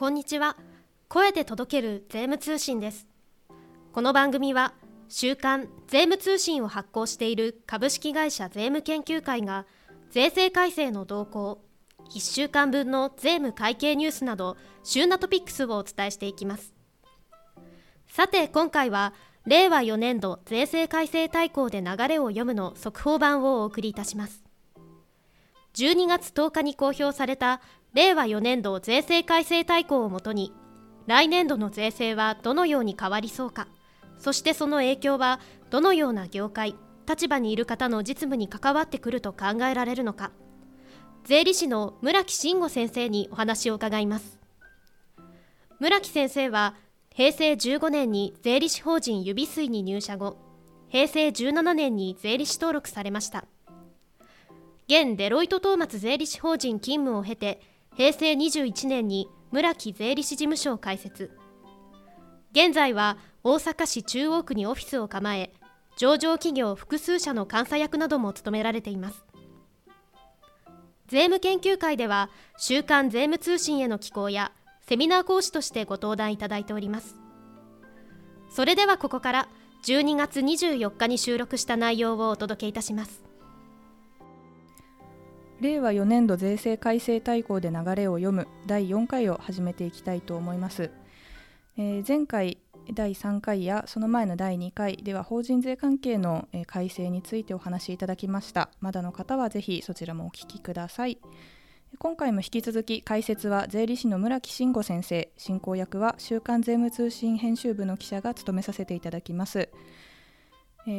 こんにちは。声で届ける税務通信です。この番組は週刊税務通信を発行している株式会社税務研究会が税制改正の動向1週間分の税務会計ニュースなど旬なトピックスをお伝えしていきます。さて今回は令和4年度税制改正大綱で流れを読むの速報版をお送りいたします。12月10日に公表された令和4年度税制改正大綱をもとに来年度の税制はどのように変わりそうかそしてその影響はどのような業界立場にいる方の実務に関わってくると考えられるのか。税理士の村木慎吾先生にお話を伺います。村木先生は平成15年に税理士法人指水に入社後平成17年に税理士登録されました。現デロイトトーマツ税理士法人勤務を経て平成21年に村木税理士事務所を開設。現在は大阪市中央区にオフィスを構え上場企業複数社の監査役なども務められています。税務研究会では週刊税務通信への寄稿やセミナー講師としてご登壇いただいております。それではここから12月24日に収録した内容をお届けいたします。令和4年度税制改正大綱で流れを読む第4回を始めていきたいと思います、えー、前回第3回やその前の第2回では法人税関係の改正についてお話しいただきました。まだの方はぜひそちらもお聞きください。今回も引き続き解説は税理士の村木慎吾先生。進行役は週刊税務通信編集部の記者が務めさせていただきます。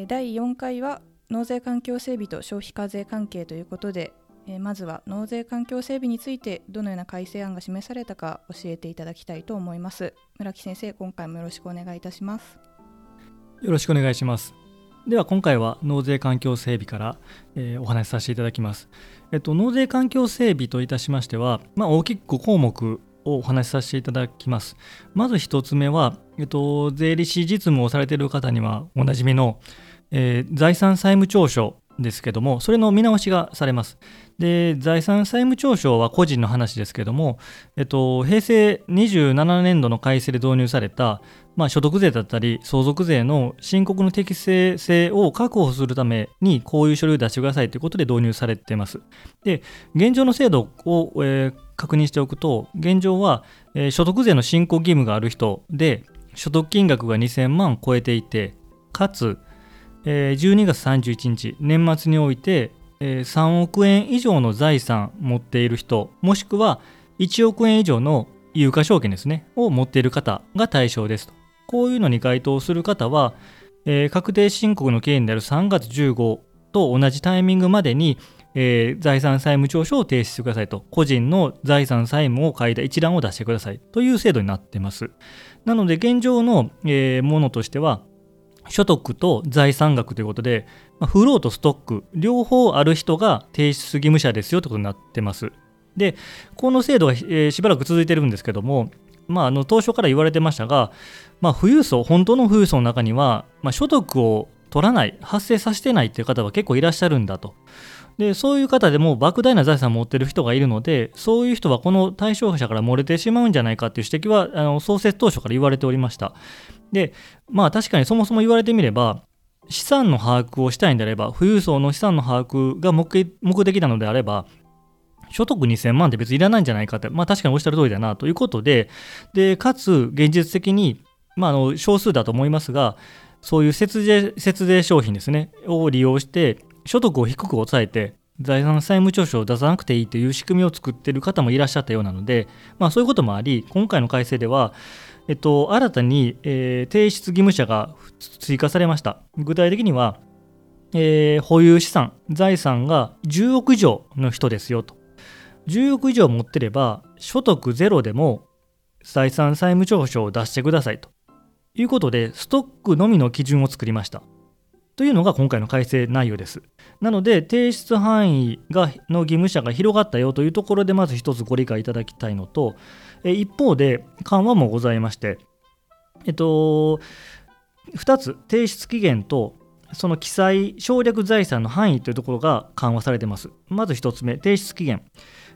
第4回は納税環境整備と消費課税関係ということでえー、まずは納税環境整備についてどのような改正案が示されたか教えていただきたいと思います。村木先生今回もよろしくお願いいたします。よろしくお願いします。では今回は納税環境整備から、えー、お話しさせていただきます、えっと、納税環境整備といたしましては、まあ、大きく5項目をお話しさせていただきます。まず1つ目は、えっと、税理士実務をされている方にはおなじみの、えー、財産債務調書ですけども、それの見直しがされます。で、財産債務調書は個人の話ですけども、えっと、平成27年度の改正で導入された、まあ、所得税だったり相続税の申告の適正性を確保するためにこういう書類を出してくださいということで導入されています。で、現状の制度を、えー、確認しておくと、現状は、えー、所得税の申告義務がある人で、所得金額が2000万超えていて、かつ、え12月31日、年末において、え3億円以上の財産持っている人、もしくは1億円以上の有価証券ですね、を持っている方が対象ですと。こういうのに該当する方は、確定申告の期限である3月15と同じタイミングまでに、財産債務調書を提出してくださいと、個人の財産債務を書いた一覧を出してくださいという制度になっています。なので、現状の、ものとしては、所得と財産額ということで、まあ、フローとストック両方ある人が提出義務者ですよということになってます。でこの制度が、え、しばらく続いてるんですけども、まあ、あの当初から言われてましたが、まあ、富裕層本当の富裕層の中には、まあ、所得を取らない発生させてないっていう方は結構いらっしゃるんだと。でそういう方でも莫大な財産を持ってる人がいるのでそういう人はこの対象者から漏れてしまうんじゃないかっていう指摘はあの創設当初から言われておりました。で、まあ確かにそもそも言われてみれば、資産の把握をしたいんであれば、富裕層の資産の把握が目的なのであれば、所得2000万って別にいらないんじゃないかって、まあ確かにおっしゃる通りだなということで、で、かつ現実的に、まああの少数だと思いますが、そういう節税節税商品ですね、を利用して、所得を低く抑えて、財産債務調書を出さなくていいという仕組みを作っている方もいらっしゃったようなので、まあそういうこともあり、今回の改正では、えっと、新たに、えー、提出義務者が追加されました。具体的には、えー、保有資産、財産が10億以上の人ですよと。10億以上持ってれば、所得ゼロでも財産債務調書を出してくださいということで、ストックのみの基準を作りました。というのが今回の改正内容です。なので、提出範囲がの義務者が広がったよというところで、まず一つご理解いただきたいのと、一方で緩和もございまして、えっと、2つ、提出期限とその記載、省略財産の範囲というところが緩和されています。まず1つ目、提出期限。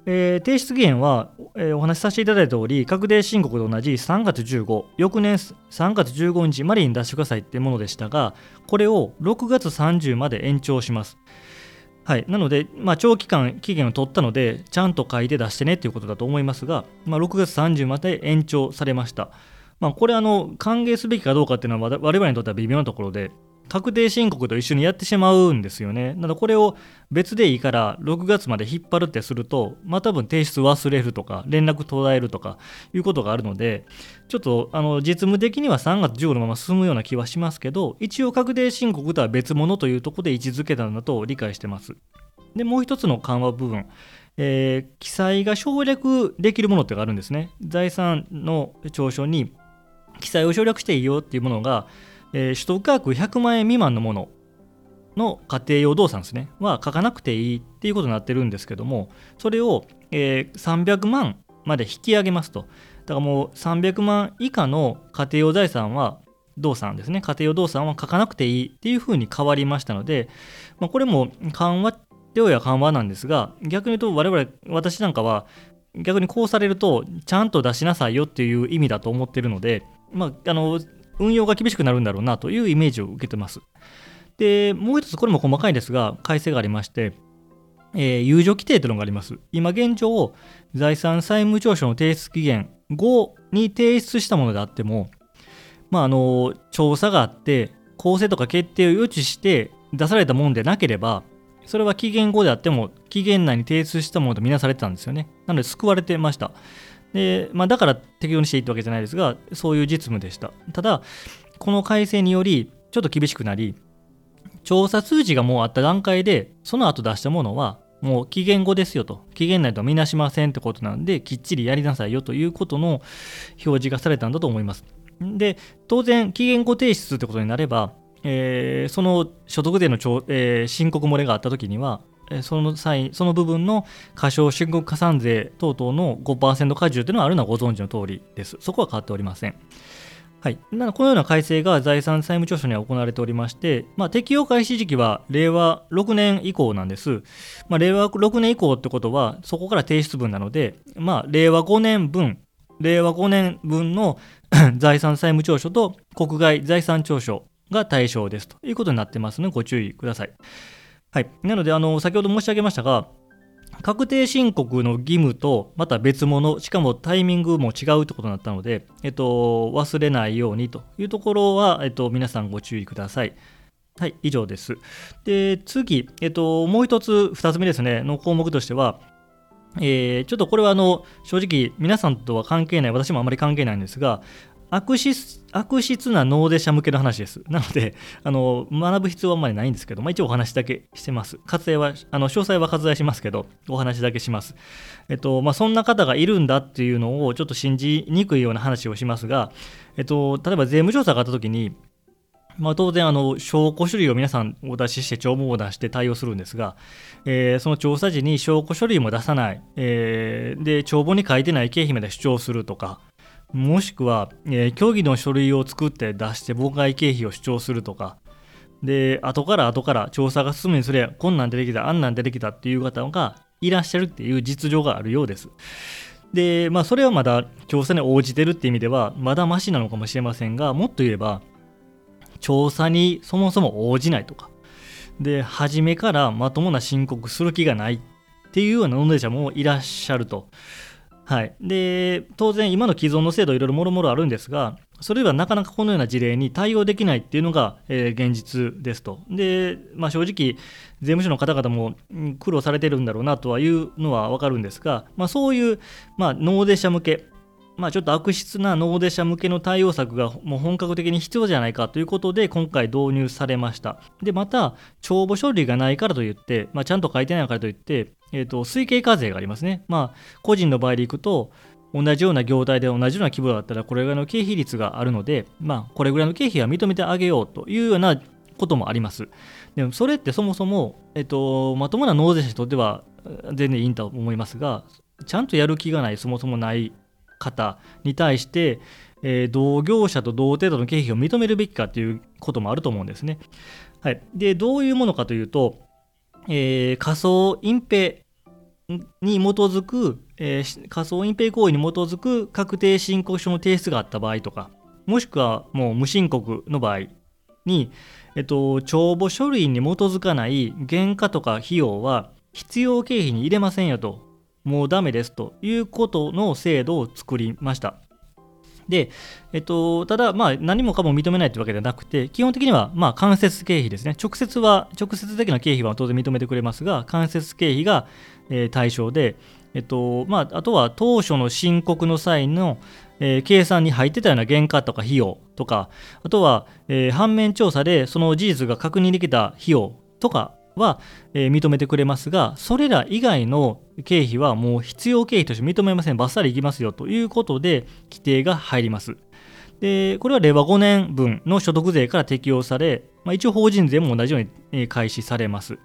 えー、提出期限は、えー、お話しさせていただいた通り、確定申告と同じ3月15、翌年3月15日までに出してくださいっていうものでしたが、これを6月30まで延長します。はい、なので、まあ、長期間期限を取ったので、ちゃんと書いて出してねということだと思いますが、まあ、6月30まで延長されました。まあ、これあの、歓迎すべきかどうかっていうのは我々にとっては微妙なところで、確定申告と一緒にやってしまうんですよね。なのでこれを別でいいから6月まで引っ張るってすると、まあ多分提出忘れるとか、連絡途絶えるとかいうことがあるので、ちょっとあの実務的には3月15のまま進むような気はしますけど、一応確定申告とは別物というところで位置づけたんだと理解してます。で、もう一つの緩和部分。えー、記載が省略できるものってがあるんですね。財産の調書に記載を省略していいよっていうものが、えー、取得額100万円未満のものの家庭用動産ですねは書かなくていいっていうことになってるんですけどもそれを、えー、300万まで引き上げますと。だからもう300万以下の家庭用財産は動産ですね。家庭用動産は書かなくていいっていうふうに変わりましたので、まあ、これも緩和っては緩和なんですが逆に言うと我々私なんかは逆にこうされるとちゃんと出しなさいよっていう意味だと思ってるので、まあ、あの運用が厳しくなるんだろうなというイメージを受けてます。で、もう一つ、これも細かいですが、改正がありまして、えー、有助規定というのがあります。今現状、財産債務調書の提出期限後に提出したものであっても、まあ、あの調査があって、公正とか決定を予知して出されたものでなければ、それは期限後であっても、期限内に提出したものとみなされてたんですよね。なので、救われてました。で、まあ、だから適用にしていってわけじゃないですが、そういう実務でした。ただ、この改正により、ちょっと厳しくなり、調査通知がもうあった段階で、その後出したものは、もう期限後ですよと、期限内とはみなしませんってことなんで、きっちりやりなさいよということの表示がされたんだと思います。で、当然、期限後提出ってことになれば、えー、その所得税の、えー、申告漏れがあったときには、その際、その部分の過少申告加算税等々の5%加重というのはあるのはご存知の通りです。そこは変わっておりません。はい、なこのような改正が財産債務調書には行われておりまして、まあ、適用開始時期は令和6年以降なんです。まあ、令和6年以降ってことは、そこから提出分なので、まあ、令和5年分、令和5年分の 財産債務調書と国外財産調書が対象ですということになってますので、ご注意ください。はい、なのであの先ほど申し上げましたが確定申告の義務とまた別物しかもタイミングも違うってことになったので、えっと、忘れないようにというところは、えっと、皆さんご注意ください。はい、以上です。で、次、えっと、もう一つ、二つ目ですね、の項目としては、えー、ちょっとこれはあの正直皆さんとは関係ない私もあまり関係ないんですが悪質悪質なノーデ社向けの話です。なので、あの学ぶ必要はあんまりないんですけど、まあ、一応お話だけしてます。活用は、あの詳細は割愛しますけど、お話だけします。えっと、まあ、そんな方がいるんだっていうのをちょっと信じにくいような話をしますが、えっと、例えば税務調査があったときに、まあ、当然あの、証拠書類を皆さんお出しして、帳簿を出して対応するんですが、えー、その調査時に証拠書類も出さない、えー、で帳簿に書いてない経費まで主張するとか、もしくは、えー、虚偽の書類を作って出して妨害経費を主張するとか、で、後から後から調査が進むにつれ、こんなん出てきた、あんなん出てきたっていう方がいらっしゃるっていう実情があるようです。で、まあ、それはまだ調査に応じてるって意味では、まだマシなのかもしれませんが、もっと言えば、調査にそもそも応じないとか、で、初めからまともな申告する気がないっていうような納税者もいらっしゃると。はい、で当然、今の既存の制度、いろいろもろもろあるんですが、それではなかなかこのような事例に対応できないっていうのが、えー、現実ですと。で、まあ、正直、税務署の方々も苦労されてるんだろうなとはいうのは分かるんですが、まあ、そういう、まあ、納税者向け、まあ、ちょっと悪質な納税者向けの対応策がもう本格的に必要じゃないかということで今回導入されました。で、また、帳簿処理がないからといって、まあ、ちゃんと書いてないからといって、えーと、推計課税がありますね。まあ、個人の場合でいくと、同じような業態で同じような規模だったら、これぐらいの経費率があるので、まあ、これぐらいの経費は認めてあげようというようなこともあります。でも、それってそもそも、えっ、と、まともな納税者にとっては全然いいんだと思いますが、ちゃんとやる気がない、そもそもない方に対して、えー、同業者と同程度の経費を認めるべきかということもあると思うんですね。はい、でどういうものかというと、えー、仮想隠蔽に基づく、えー、仮想隠蔽行為に基づく確定申告書の提出があった場合とか、もしくはもう無申告の場合に、えっと、帳簿書類に基づかない原価とか費用は必要経費に入れませんよと、もうダメですということの制度を作りました。で、えっと、ただ、まあ、何もかも認めないというわけではなくて、基本的には、まあ、間接経費ですね。直接は、直接的な経費は当然認めてくれますが、間接経費が、えー、対象で、えっと、まあ、あとは当初の申告の際の、えー、計算に入ってたような原価とか費用とか、あとは、えー、反面調査でその事実が確認できた費用とかは、認めてくれますが、それら以外の経費はもう必要経費として認めません、ばっさりいきますよということで、規定が入ります。でこれは令和5年分の所得税から適用され、まあ、一応法人税も同じように開始されます。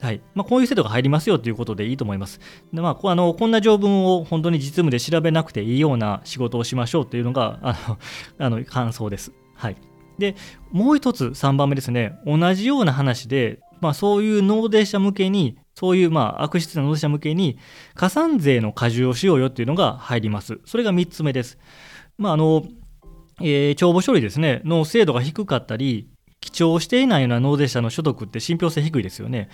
はいまあ、こういう制度が入りますよということでいいと思います。でまあ、あのこんな条文を本当に実務で調べなくていいような仕事をしましょうというのが あのあの感想です。はい、でもう一つ3番目ですね同じような話でまあ、そういう納税者向けに、そういうまあ悪質な納税者向けに、加算税の課税をしようよっていうのが入ります。それが3つ目です。まああのえー、帳簿処理ですね、の精度が低かったり、記帳していないような納税者の所得って信憑性低いですよね。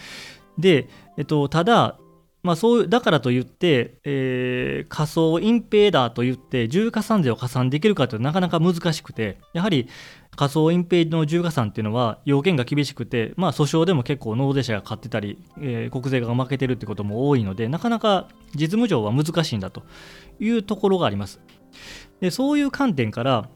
で、えっと、ただ、まあ、そうだからといって、えー、仮想隠蔽だと言って重加算税を加算できるかというとなかなか難しくてやはり仮想隠蔽の重加算っていうのは要件が厳しくて、まあ、訴訟でも結構納税者が勝ってたり、えー、国税が負けてるってことも多いのでなかなか実務上は難しいんだというところがあります。でそういう観点から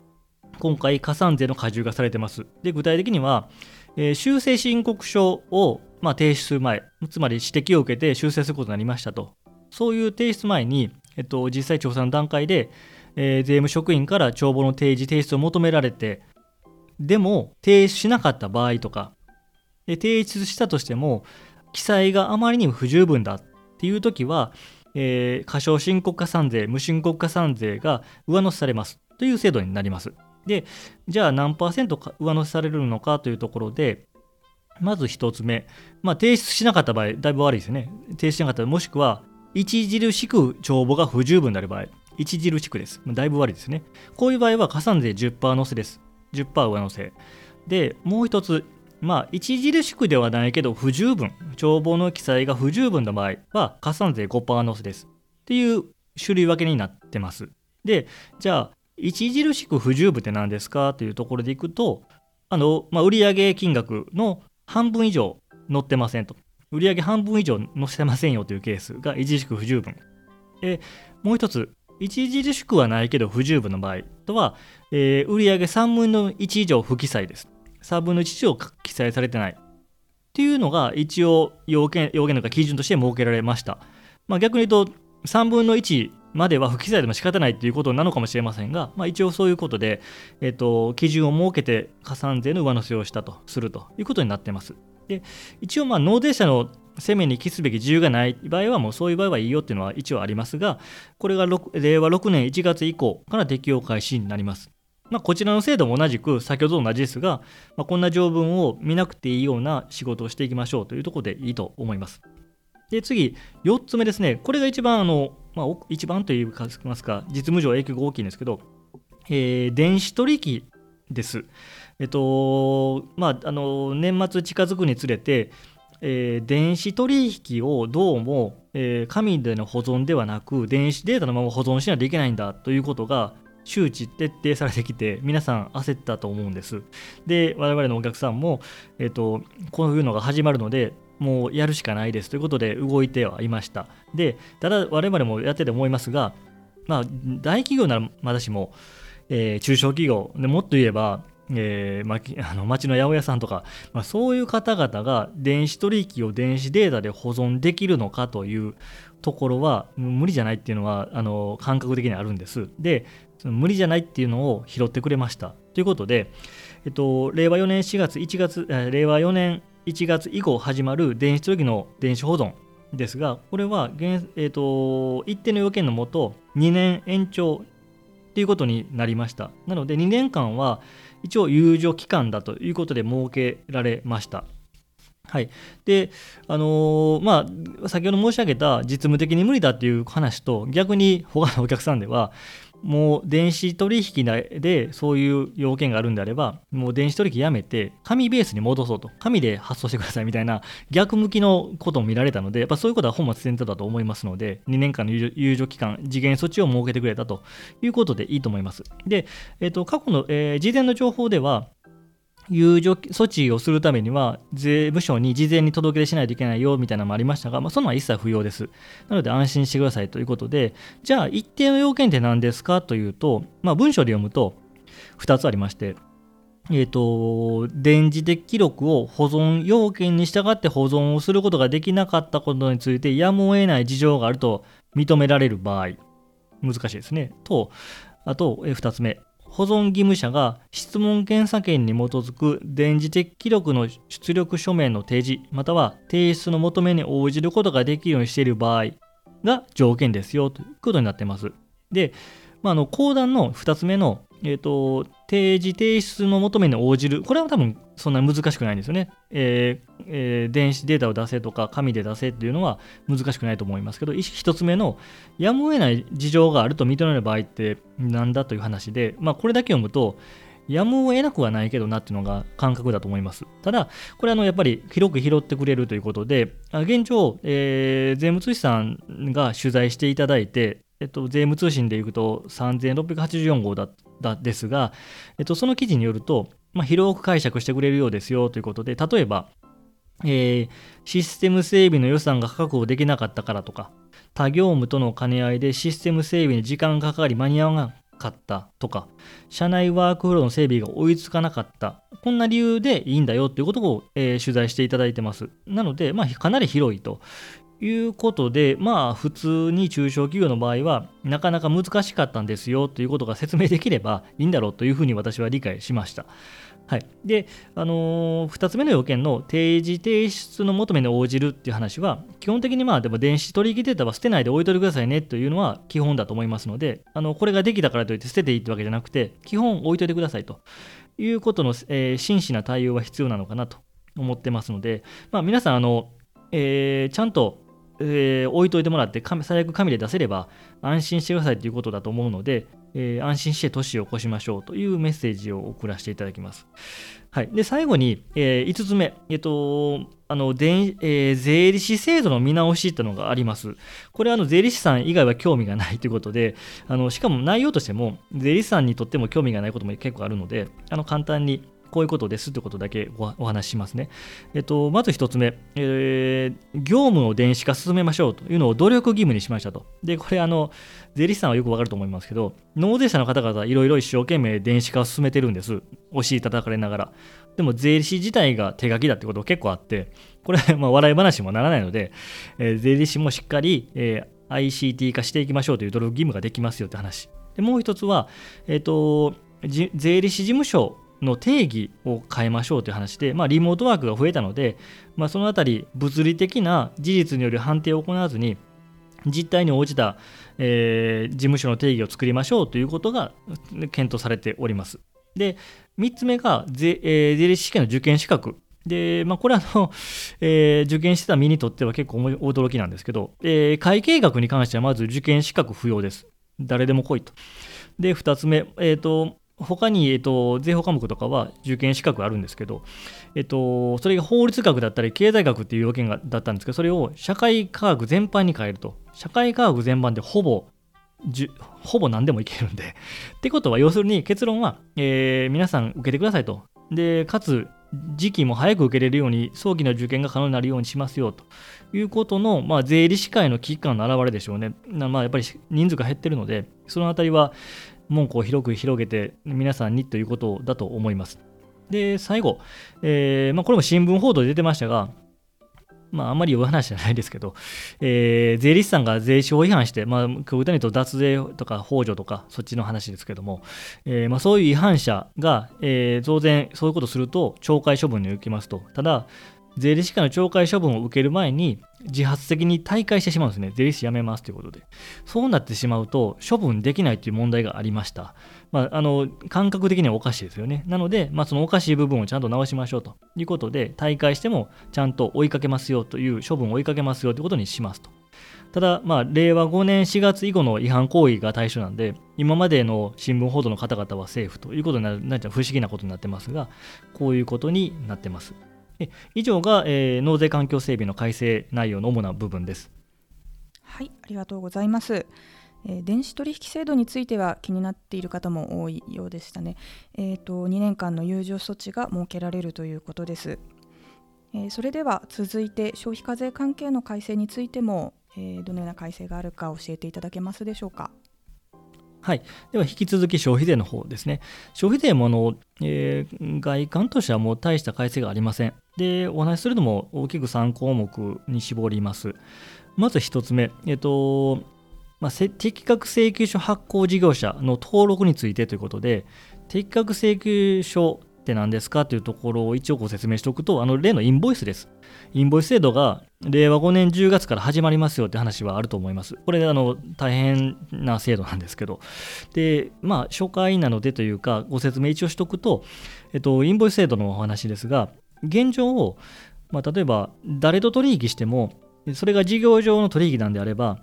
今回加算税の加重がされてます。で具体的には、えー、修正申告書をまあ、提出する前、つまり指摘を受けて修正することになりましたと、そういう提出前に、えっと、実際調査の段階で、えー、税務職員から帳簿の提示、提出を求められて、でも提出しなかった場合とか、で提出したとしても、記載があまりにも不十分だっていう時は、えー、過少申告加算税、無申告加算税が上乗せされますという制度になります。で、じゃあ何パーセント上乗せされるのかというところで、まず1つ目、まあ、提出しなかった場合、だいぶ悪いですね。提出しなかったもしくは、著しく帳簿が不十分である場合、著しくです。だいぶ悪いですね。こういう場合は加算税10%乗せです。10%上乗せ。で、もう1つ、まあ、著しくではないけど不十分、帳簿の記載が不十分な場合は加算税5%乗せです。っていう種類分けになってます。で、じゃあ、著しく不十分って何ですか？というところでいくと、あの、まあ、売上金額の半分以上載ってませんと。売上半分以上載せませんよというケースが著しく不十分。えもう一つ、著しくはないけど不十分の場合とは、えー、売上3分の1以上不記載です。3分の1以上記載されてない。っていうのが一応要件、要件とか基準として設けられました。まあ、逆に言うと、3分の1までは不記載でも仕方ないということなのかもしれませんが、まあ、一応そういうことで、えーと、基準を設けて加算税の上乗せをしたとするということになっています。で一応、まあ、納税者の責めに帰すべき自由がない場合は、もうそういう場合はいいよっていうのは一応ありますが、これが令和6年1月以降から適用開始になります。まあ、こちらの制度も同じく、先ほどと同じですが、まあ、こんな条文を見なくていいような仕事をしていきましょうというところでいいと思います。で、次、4つ目ですね。これが一番、あの、まあ、一番といいますか、実務上影響が大きいんですけど、えー、電子取引です。えっと、まあ、あの、年末近づくにつれて、えー、電子取引をどうも、えー、紙での保存ではなく、電子データのまま保存しないといけないんだということが、周知徹底されてきて、皆さん焦ったと思うんです。で、我々のお客さんも、えっと、こういうのが始まるので、もうやるしかないですということで動いてはいました。で、ただ我々もやってて思いますが、まあ、大企業ならまだしも、えー、中小企業でもっと言えば、えーま、あの町の八百屋さんとか、まあ、そういう方々が電子取引を電子データで保存できるのかというところは無理じゃないっていうのはあの感覚的にあるんです。でその無理じゃないっていうのを拾ってくれました。ということで、えっと、令和4年4月1月、令和4年1月以降始まる電子取引の電子保存ですが、これは、えーと、一定の要件のもと2年延長ということになりました。なので2年間は一応有助期間だということで設けられました。はいであのー、まあ、先ほど申し上げた実務的に無理だっていう話と逆に他のお客さんではもう電子取引でそういう要件があるんであれば、もう電子取引やめて、紙ベースに戻そうと、紙で発送してくださいみたいな逆向きのことも見られたので、やっぱそういうことは本末転倒だと思いますので、2年間の猶予期間、次元措置を設けてくれたということでいいと思います。で、えっと、過去の、えー、事前の情報では、猶予措置をするためには税務署に事前に届け出しないといけないよみたいなのもありましたが、まあ、そんなのは一切不要です。なので安心してくださいということで、じゃあ一定の要件って何ですかというと、まあ、文章で読むと2つありまして、えーと、電磁的記録を保存要件に従って保存をすることができなかったことについてやむを得ない事情があると認められる場合難しいですねとあと2つ目保存義務者が質問検査権に基づく電磁的記録の出力書面の提示または提出の求めに応じることができるようにしている場合が条件ですよということになっています。で、まあ、あの講談の2つ目のえーと、提示提出の求めに応じる、これは多分そんなに難しくないんですよね。えーえー、電子データを出せとか、紙で出せっていうのは難しくないと思いますけど、1つ目の、やむを得ない事情があると認める場合ってなんだという話で、まあ、これだけ読むと、やむを得なくはないけどなっていうのが感覚だと思います。ただ、これあのやっぱり広く拾ってくれるということで、現状、えー、税務通資さんが取材していただいて、えっと、税務通信でいくと3684号だったですが、えっと、その記事によると、まあ、広く解釈してくれるようですよということで、例えば、えー、システム整備の予算が確保できなかったからとか、他業務との兼ね合いでシステム整備に時間がかかり間に合わなかったとか、社内ワークフローの整備が追いつかなかった、こんな理由でいいんだよということを、えー、取材していただいてます。なので、まあ、かなり広いということで、まあ、普通に中小企業の場合は、なかなか難しかったんですよということが説明できればいいんだろうというふうに私は理解しました。はい、で、あのー、2つ目の要件の提示提出の求めに応じるっていう話は、基本的にまあでも電子取引データは捨てないで置いといてくださいねというのは基本だと思いますので、あのこれができたからといって捨てていいってわけじゃなくて、基本置いといてくださいということの、えー、真摯な対応は必要なのかなと思ってますので、まあ、皆さんあの、えー、ちゃんとえー、置いといてもらって最悪紙で出せれば安心してくださいということだと思うので、えー、安心して年を越しましょうというメッセージを送らせていただきます。はい、で最後に、えー、5つ目、えっ、とあの電えー、税理士制度の見直しというのがあります。これはあの税理士さん以外は興味がないということで、あのしかも内容としても税理士さんにとっても興味がないことも結構あるので、あの簡単にこういうことですってことだけお話ししますね。えっと、まず1つ目、えー、業務を電子化進めましょうというのを努力義務にしましたと。で、これ、あの、税理士さんはよくわかると思いますけど、納税者の方々いろいろ一生懸命電子化を進めてるんです。お尻叩かれながら。でも、税理士自体が手書きだってこと結構あって、これ、まあ、笑い話もならないので、えー、税理士もしっかり、えー、ICT 化していきましょうという努力義務ができますよって話。でもう一つは、えっ、ー、と、税理士事務所の定義を変えましょうという話で、まあ、リモートワークが増えたので、まあ、そのあたり物理的な事実による判定を行わずに実態に応じた、えー、事務所の定義を作りましょうということが検討されております。で3つ目が税,、えー、税理士試験の受験資格で、まあ、これはあの、えー、受験してた身にとっては結構驚きなんですけど、えー、会計学に関してはまず受験資格不要です。誰でも来いと。で、2つ目、えーと他に、えっと、税法科目とかは受験資格あるんですけど、えっと、それが法律学だったり経済学っていう要件がだったんですけど、それを社会科学全般に変えると。社会科学全般でほぼ、ほぼ何でもいけるんで。ってことは、要するに結論は、えー、皆さん受けてくださいと。で、かつ、時期も早く受けれるように、早期の受験が可能になるようにしますよということの、まあ、税理士会の危機感の表れでしょうね。まあ、やっぱり人数が減ってるので、そのあたりは、門戸を広く広げて皆さんにということだと思います。で、最後、えー、まあ、これも新聞報道で出てましたが、まあ、あんまり良い話じゃないですけど、えー、税理士さんが税収を違反して、まあ、極端に言うと脱税とか控除とか、そっちの話ですけども、えー、まあ、そういう違反者が、えー、当然、そういうことすると、懲戒処分に受けますと。ただ、税理士からの懲戒処分を受ける前に自発的に退会してしまうんですね。税理士辞めますということで。そうなってしまうと処分できないという問題がありました。まあ、あの感覚的にはおかしいですよね。なので、まあ、そのおかしい部分をちゃんと直しましょうということで、退会してもちゃんと追いかけますよという処分を追いかけますよということにしますと。ただ、まあ、令和5年4月以後の違反行為が対象なんで、今までの新聞報道の方々は政府ということになる、なん不思議なことになってますが、こういうことになってます。以上が、えー、納税環境整備の改正内容の主な部分です。はい、ありがとうございます。えー、電子取引制度については気になっている方も多いようでしたね。えーと、2年間の猶予措置が設けられるということです。えー、それでは続いて消費課税関係の改正についても、えー、どのような改正があるか教えていただけますでしょうか。はい、では引き続き消費税の方ですね。消費税もの、えー、外観としてはもう大した改正がありません。で、お話しするのも大きく3項目に絞ります。まず1つ目、えっ、と、まあ、適格請求書発行事業者の登録についてということで、適格請求書って何ですかというところを一応ご説明しておくと、あの例のインボイスです。インボイス制度が令和5年10月から始まりますよって話はあると思います。これあの大変な制度なんですけど。で、まあ初回なのでというかご説明一応しておくと、えっと、インボイス制度のお話ですが、現状を、まあ、例えば誰と取引しても、それが事業上の取引なんであれば、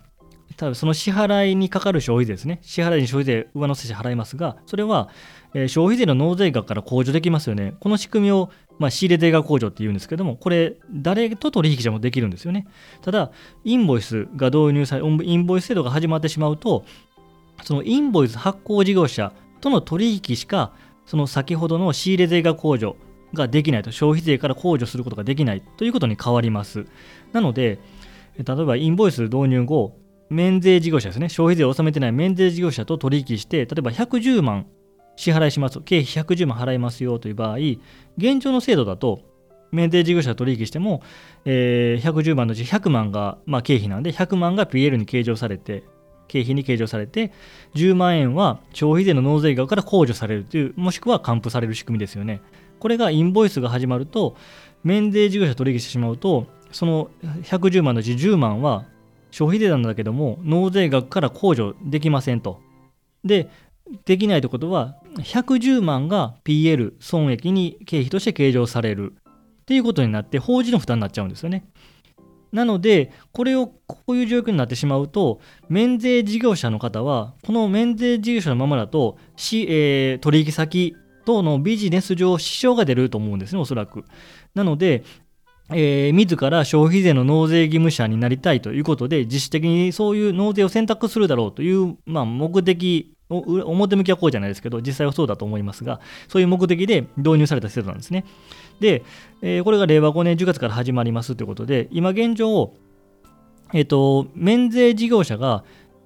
多分その支払いにかかる消費税ですね。支払いに消費税上乗せして払いますが、それは、え、消費税の納税額から控除できますよね。この仕組みを、まあ、仕入れ税額控除って言うんですけども、これ、誰と取引者もできるんですよね。ただ、インボイスが導入され、インボイス制度が始まってしまうと、そのインボイス発行事業者との取引しか、その先ほどの仕入れ税額控除ができないと、消費税から控除することができないということに変わります。なので、例えばインボイス導入後、免税事業者ですね、消費税を納めてない免税事業者と取引して、例えば110万支払いします、経費110万払いますよという場合、現状の制度だと、免税事業者と取引しても、えー、110万のうち100万が、まあ、経費なんで、100万が PL に計上されて、経費に計上されて、10万円は消費税の納税額から控除されるという、もしくは還付される仕組みですよね。これがインボイスが始まると、免税事業者取引してしまうと、その110万のうち10万は消費税なんだけども、納税額から控除できませんと。で、できないということは、110万が PL 損益に経費として計上されるっていうことになって、法人の負担になっちゃうんですよね。なので、これをこういう状況になってしまうと、免税事業者の方は、この免税事業者のままだと、えー、取引先等のビジネス上支障が出ると思うんですね、おそらく。なので、えー、自ら消費税の納税義務者になりたいということで、自主的にそういう納税を選択するだろうという、まあ、目的表向きはこうじゃないですけど、実際はそうだと思いますが、そういう目的で導入された制度なんですね。で、えー、これが令和5年10月から始まりますということで、今現状、えっ、ー、と、免税事業者が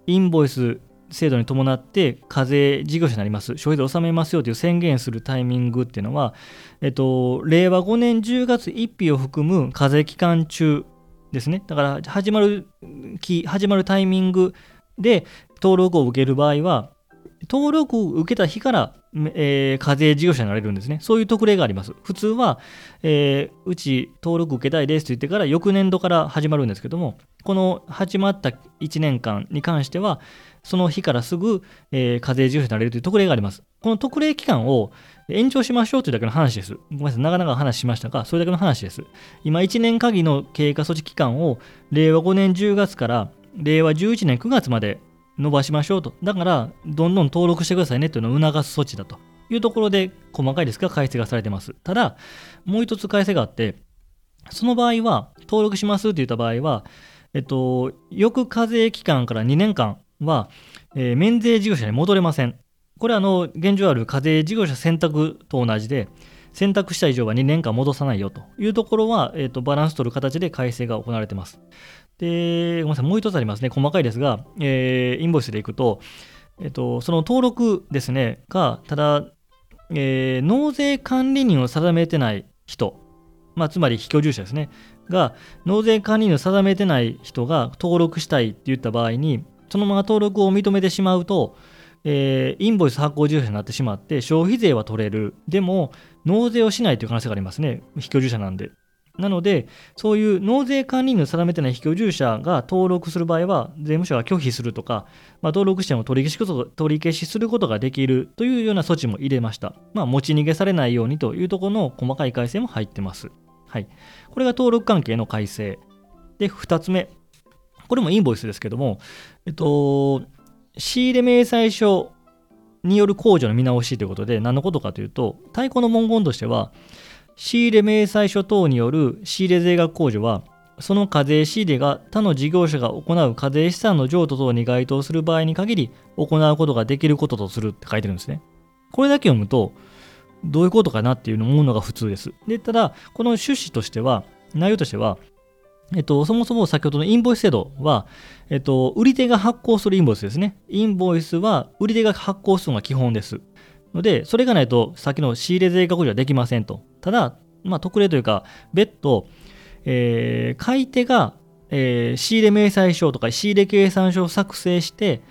インボイス制度に伴って課税事業者になります、消費税を納めますよという宣言するタイミングっていうのは、えっと、令和5年10月1日を含む課税期間中ですね。だから始まる期始まるタイミングで登録を受ける場合は、登録を受けた日から、えー、課税事業者になれるんですね。そういう特例があります。普通は、えー、うち登録受けたいですと言ってから翌年度から始まるんですけども、この始まった1年間に関しては、その日からすぐ、えー、課税事業者になれるという特例があります。この特例期間を延長しましょうというだけの話です。ごめんなさい、長々話しましたが、それだけの話です。今、1年限りの経過措置期間を令和5年10月から令和11年9月まで伸ばしましょうと。だから、どんどん登録してくださいねというのを促す措置だというところで、細かいですが、改正がされてます。ただ、もう一つ改正があって、その場合は、登録しますって言った場合は、えっと、翌課税期間から2年間は、えー、免税事業者に戻れません。これはあの現状ある課税事業者選択と同じで、選択した以上は2年間戻さないよというところは、えーと、バランス取る形で改正が行われています。で、ごめんなさい、もう一つありますね、細かいですが、えー、インボイスでいくと、えーと、その登録ですね、が、ただ、えー、納税管理人を定めてない人、まあ、つまり非居住者ですね、が、納税管理人を定めてない人が登録したいって言った場合に、そのまま登録を認めてしまうと、えー、インボイス発行住者になってしまって、消費税は取れる。でも、納税をしないという可能性がありますね。非居住者なんで。なので、そういう納税管理の定めてない非居住者が登録する場合は、税務署が拒否するとか、まあ、登録しても取り消し取り消しすることができるというような措置も入れました。まあ、持ち逃げされないようにというところの細かい改正も入ってます。はい。これが登録関係の改正。で、2つ目。これもインボイスですけども、えっと、仕入れ明細書による控除の見直しということで、何のことかというと、対抗の文言としては、仕入れ明細書等による仕入れ税額控除は、その課税仕入れが他の事業者が行う課税資産の譲渡等に該当する場合に限り行うことができることとするって書いてるんですね。これだけ読むと、どういうことかなっていうのを思うのが普通です。で、ただ、この趣旨としては、内容としては、えっと、そもそも先ほどのインボイス制度は、えっと、売り手が発行するインボイスですね。インボイスは売り手が発行するのが基本です。ので、それがないと、さっきの仕入れ税額上はできませんと。ただ、まあ、特例というか、別途、えー、買い手が、えー、仕入れ明細書とか仕入れ計算書を作成して、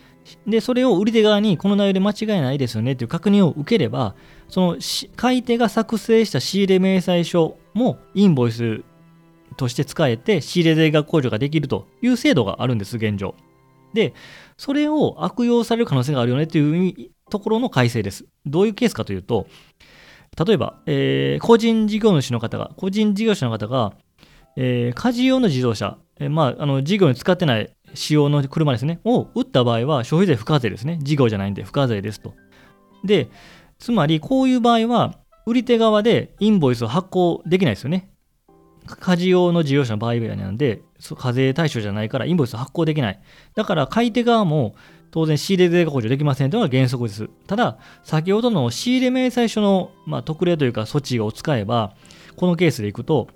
で、それを売り手側にこの内容で間違いないですよねという確認を受ければ、その買い手が作成した仕入れ明細書もインボイスとして使えて仕入れ税額控除ができるという制度があるんです、現状。で、それを悪用される可能性があるよねというところの改正です。どういうケースかというと、例えば、えー、個人事業主の方が、個人事業者の方が、えー、家事用の自動車、えー、まあ、あの事業に使ってない仕様の車ですね、を売った場合は消費税不課税ですね。事業じゃないんで不課税ですと。で、つまりこういう場合は、売り手側でインボイスを発行できないですよね。家事用の事業者の場合なんで、課税対象じゃないからインボイス発行できない。だから買い手側も当然仕入れ税が控除できませんというのが原則です。ただ、先ほどの仕入れ明細書の、まあ、特例というか措置を使えば、このケースでいくと、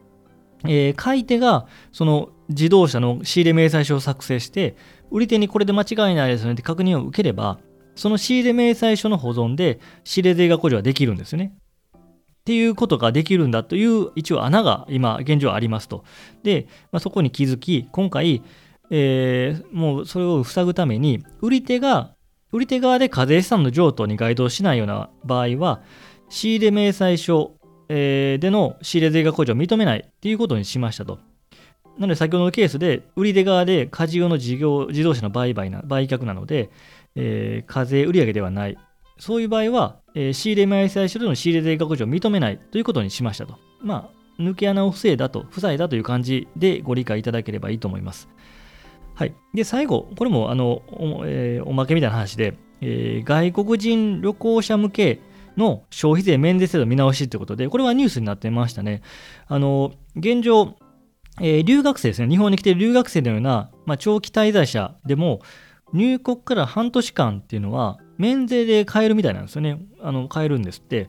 えー、買い手がその自動車の仕入れ明細書を作成して、売り手にこれで間違いないですよねって確認を受ければ、その仕入れ明細書の保存で仕入れ税額控除はできるんですね。っていうことができるんだという一応穴が今現状ありますと。で、まあ、そこに気づき、今回、えー、もうそれを塞ぐために、売り手が、売り手側で課税資産の譲渡に該当しないような場合は、仕入れ明細書、えー、での仕入れ税額控除を認めないっていうことにしましたと。なので先ほどのケースで、売り手側で家事用の事業自動車の売買な売却なので、えー、課税売上ではない。そういう場合は、えー、仕入れ明細書での仕入れ税額上を認めないということにしましたと。まあ、抜け穴を防いだと、塞いだという感じでご理解いただければいいと思います。はい。で、最後、これもあのお,、えー、おまけみたいな話で、えー、外国人旅行者向けの消費税免税制度見直しということで、これはニュースになってましたね。あの、現状、えー、留学生ですね、日本に来ている留学生のような、まあ、長期滞在者でも、入国から半年間っていうのは、免税で買えるみたいなんですよね。あの買えるんですって。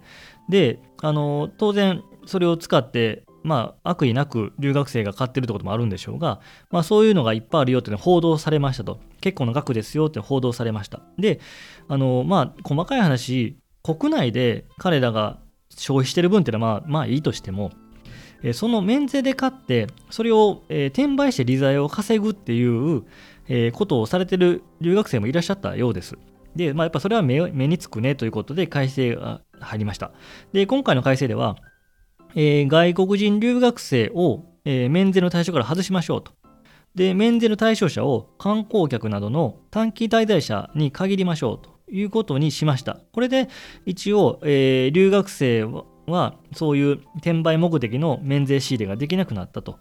で、あの当然、それを使って、まあ、悪意なく留学生が買ってるってこともあるんでしょうが、まあ、そういうのがいっぱいあるよっていうの報道されましたと。結構な額ですよって報道されました。で、あのまあ、細かい話、国内で彼らが消費してる分っていうのはまあ、まあいいとしても、えその免税で買って、それを、え、転売して利材を稼ぐっていう、え、ことをされてる留学生もいらっしゃったようです。で、まあ、やっぱそれは目につくねということで改正が入りました。で、今回の改正では、えー、外国人留学生を、えー、免税の対象から外しましょうと。で、免税の対象者を観光客などの短期滞在者に限りましょうということにしました。これで一応、えー、留学生はそういう転売目的の免税仕入れができなくなったと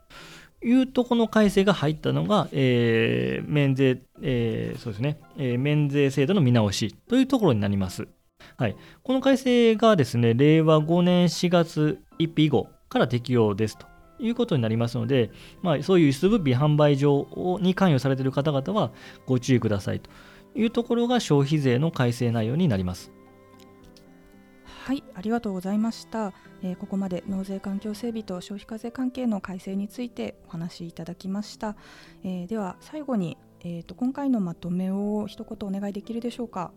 いうとこの改正が入ったのが、えー、免税、えー、そうですね、えー、免税制度の見直しというところになります。はい、この改正がですね、令和5年4月1日以後から適用ですということになりますので、まあ、そういう輸出物品販売上に関与されている方々はご注意くださいというところが消費税の改正内容になります。はいありがとうございました、えー、ここまで納税環境整備と消費課税関係の改正についてお話しいただきました、えー、では最後に、えーと、今回のまとめを一言お願いできるでしょうか。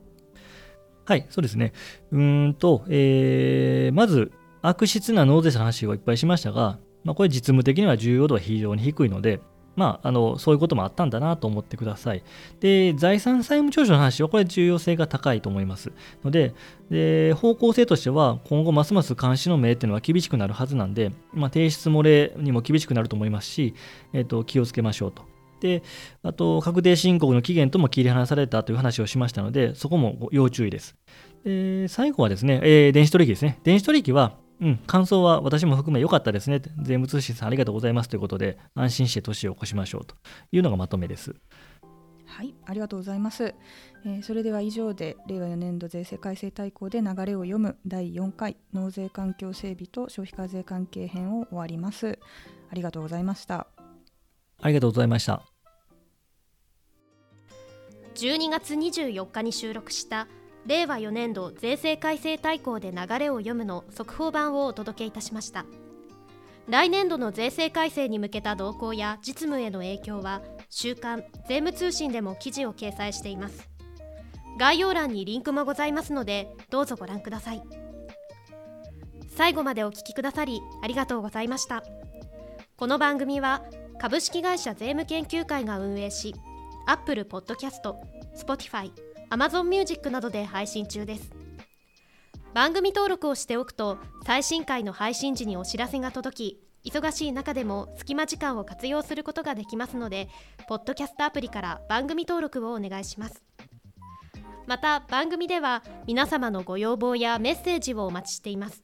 はいそうですねうんと、えー、まず悪質な納税者の話をいっぱいしましたが、まあ、これ実務的には重要度は非常に低いので、まあ、あのそういうこともあったんだなと思ってください。で、財産債務調書の話は、これ重要性が高いと思います。ので、で方向性としては、今後ますます監視の目っていうのは厳しくなるはずなんで、まあ、提出漏れにも厳しくなると思いますし、えー、と気をつけましょうと。で、あと、確定申告の期限とも切り離されたという話をしましたので、そこも要注意です。で最後はですね、えー、電子取引ですね。電子取引は、うん、感想は私も含め良かったですね。税務通信さんありがとうございますということで、安心して年を越しましょうというのがまとめです。はい、ありがとうございます。えー、それでは以上で令和4年度税制改正大綱で流れを読む第4回納税環境整備と消費課税関係編を終わります。ありがとうございました。ありがとうございました。12月24日に収録した令和4年度税制改正大綱で流れを読むの速報版をお届けいたしました。来年度の税制改正に向けた動向や実務への影響は週刊税務通信でも記事を掲載しています。概要欄にリンクもございますのでどうぞご覧ください。最後までお聞きくださりありがとうございました。この番組は株式会社税務研究会が運営し Apple Podcast、Spotify、Amazon Music などで配信中です。番組登録をしておくと最新回の配信時にお知らせが届き忙しい中でも隙間時間を活用することができますのでポッドキャストアプリから番組登録をお願いします。また番組では皆様のご要望やメッセージをお待ちしています。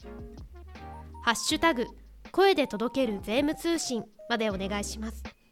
ハッシュタグ声で届ける税務通信。までお願いします。